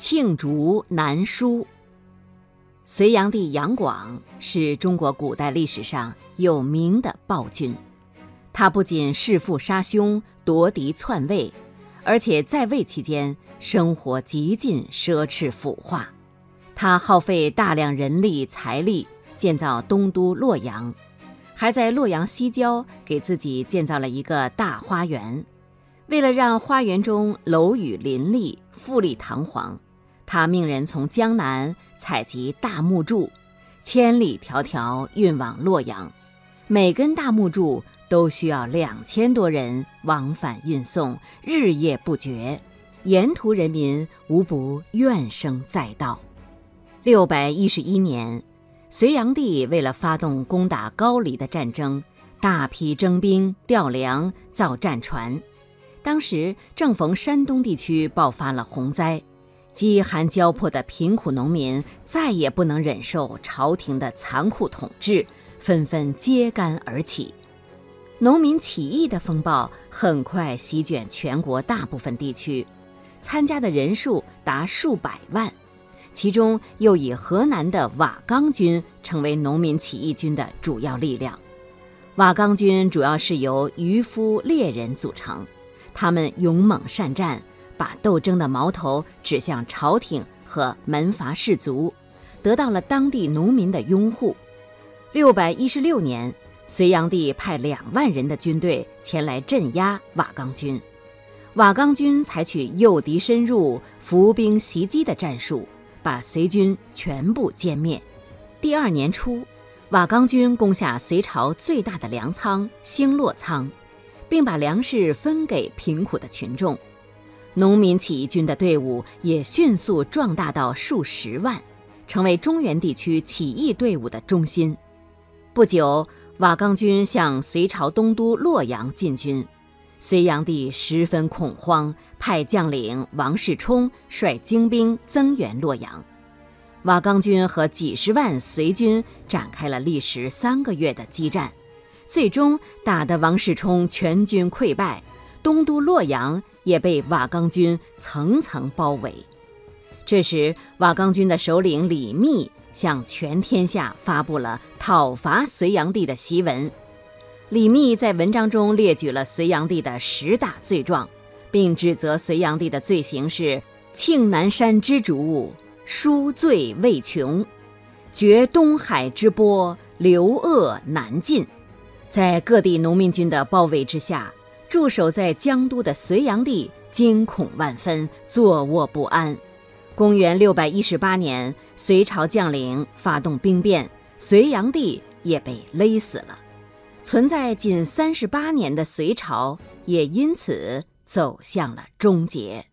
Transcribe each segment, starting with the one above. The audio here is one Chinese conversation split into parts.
罄竹难书。隋炀帝杨广是中国古代历史上有名的暴君，他不仅弑父杀兄、夺嫡篡位，而且在位期间生活极尽奢侈腐化。他耗费大量人力财力建造东都洛阳，还在洛阳西郊给自己建造了一个大花园。为了让花园中楼宇林立、富丽堂皇，他命人从江南采集大木柱，千里迢迢运往洛阳。每根大木柱都需要两千多人往返运送，日夜不绝，沿途人民无不怨声载道。六百一十一年，隋炀帝为了发动攻打高丽的战争，大批征兵调粮，造战船。当时正逢山东地区爆发了洪灾，饥寒交迫的贫苦农民再也不能忍受朝廷的残酷统治，纷纷揭竿而起。农民起义的风暴很快席卷全国大部分地区，参加的人数达数百万，其中又以河南的瓦岗军成为农民起义军的主要力量。瓦岗军主要是由渔夫猎人组成。他们勇猛善战，把斗争的矛头指向朝廷和门阀士族，得到了当地农民的拥护。六百一十六年，隋炀帝派两万人的军队前来镇压瓦岗军。瓦岗军采取诱敌深入、伏兵袭击的战术，把隋军全部歼灭。第二年初，瓦岗军攻下隋朝最大的粮仓星落仓。并把粮食分给贫苦的群众，农民起义军的队伍也迅速壮大到数十万，成为中原地区起义队伍的中心。不久，瓦岗军向隋朝东都洛阳进军，隋炀帝十分恐慌，派将领王世充率精兵增援洛阳。瓦岗军和几十万隋军展开了历时三个月的激战。最终打得王世充全军溃败，东都洛阳也被瓦岗军层层包围。这时，瓦岗军的首领李密向全天下发布了讨伐隋炀帝的檄文。李密在文章中列举了隋炀帝的十大罪状，并指责隋炀帝的罪行是庆南山之主，书罪未穷，绝东海之波，流恶难尽。在各地农民军的包围之下，驻守在江都的隋炀帝惊恐万分，坐卧不安。公元六百一十八年，隋朝将领发动兵变，隋炀帝也被勒死了。存在仅三十八年的隋朝也因此走向了终结。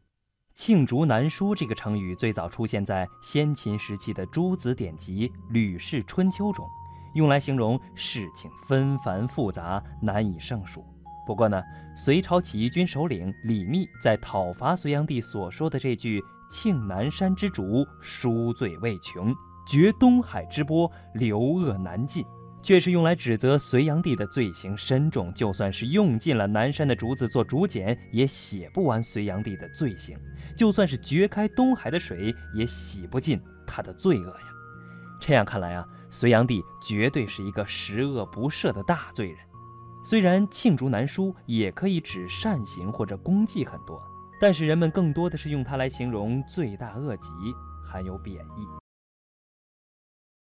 罄竹难书这个成语最早出现在先秦时期的诸子典籍《吕氏春秋》中。用来形容事情纷繁复杂，难以胜数。不过呢，隋朝起义军首领李密在讨伐隋炀帝所说的这句“庆南山之主，书罪未穷，绝东海之波，流恶难尽”，却是用来指责隋炀帝的罪行深重。就算是用尽了南山的竹子做竹简，也写不完隋炀帝的罪行；就算是掘开东海的水，也洗不尽他的罪恶呀。这样看来啊。隋炀帝绝对是一个十恶不赦的大罪人。虽然罄竹难书也可以指善行或者功绩很多，但是人们更多的是用它来形容罪大恶极，含有贬义。